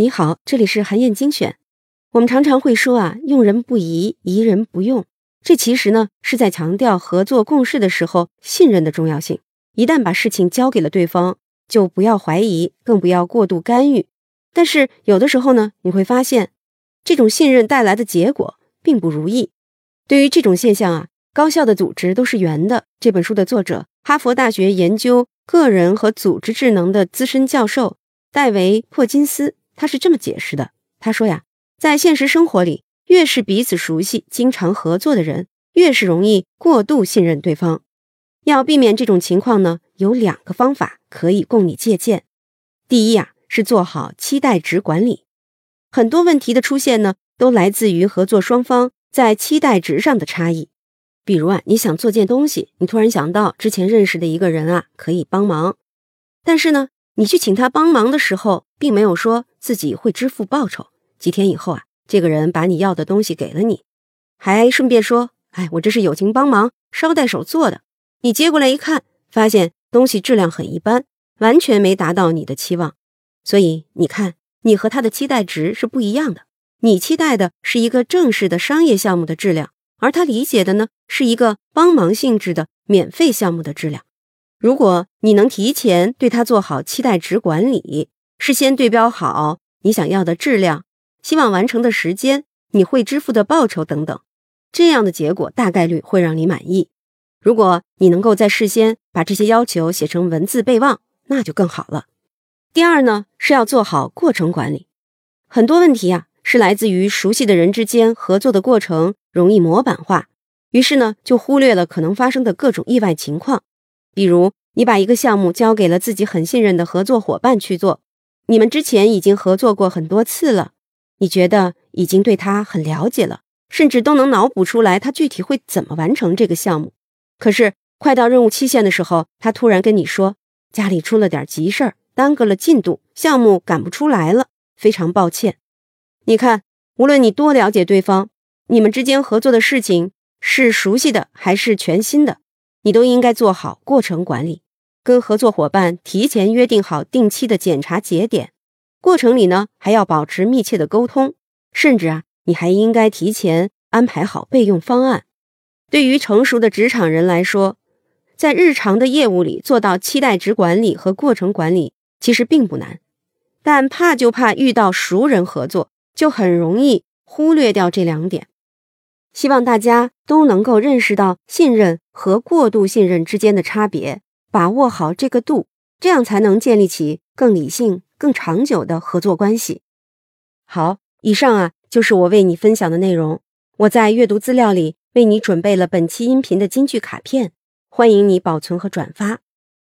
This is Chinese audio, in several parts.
你好，这里是韩燕精选。我们常常会说啊，用人不疑，疑人不用。这其实呢是在强调合作共事的时候信任的重要性。一旦把事情交给了对方，就不要怀疑，更不要过度干预。但是有的时候呢，你会发现，这种信任带来的结果并不如意。对于这种现象啊，高效的组织都是圆的。这本书的作者，哈佛大学研究个人和组织智能的资深教授戴维·珀金斯。他是这么解释的：“他说呀，在现实生活里，越是彼此熟悉、经常合作的人，越是容易过度信任对方。要避免这种情况呢，有两个方法可以供你借鉴。第一呀，是做好期待值管理。很多问题的出现呢，都来自于合作双方在期待值上的差异。比如啊，你想做件东西，你突然想到之前认识的一个人啊，可以帮忙，但是呢，你去请他帮忙的时候，并没有说。”自己会支付报酬。几天以后啊，这个人把你要的东西给了你，还顺便说：“哎，我这是友情帮忙，捎带手做的。”你接过来一看，发现东西质量很一般，完全没达到你的期望。所以你看，你和他的期待值是不一样的。你期待的是一个正式的商业项目的质量，而他理解的呢，是一个帮忙性质的免费项目的质量。如果你能提前对他做好期待值管理，事先对标好你想要的质量、希望完成的时间、你会支付的报酬等等，这样的结果大概率会让你满意。如果你能够在事先把这些要求写成文字备忘，那就更好了。第二呢，是要做好过程管理。很多问题啊，是来自于熟悉的人之间合作的过程容易模板化，于是呢，就忽略了可能发生的各种意外情况。比如，你把一个项目交给了自己很信任的合作伙伴去做。你们之前已经合作过很多次了，你觉得已经对他很了解了，甚至都能脑补出来他具体会怎么完成这个项目。可是快到任务期限的时候，他突然跟你说家里出了点急事儿，耽搁了进度，项目赶不出来了，非常抱歉。你看，无论你多了解对方，你们之间合作的事情是熟悉的还是全新的，你都应该做好过程管理。跟合作伙伴提前约定好定期的检查节点，过程里呢还要保持密切的沟通，甚至啊你还应该提前安排好备用方案。对于成熟的职场人来说，在日常的业务里做到期待值管理和过程管理其实并不难，但怕就怕遇到熟人合作，就很容易忽略掉这两点。希望大家都能够认识到信任和过度信任之间的差别。把握好这个度，这样才能建立起更理性、更长久的合作关系。好，以上啊就是我为你分享的内容。我在阅读资料里为你准备了本期音频的金句卡片，欢迎你保存和转发，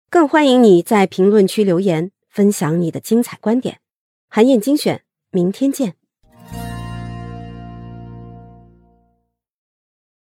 更欢迎你在评论区留言分享你的精彩观点。韩燕精选，明天见。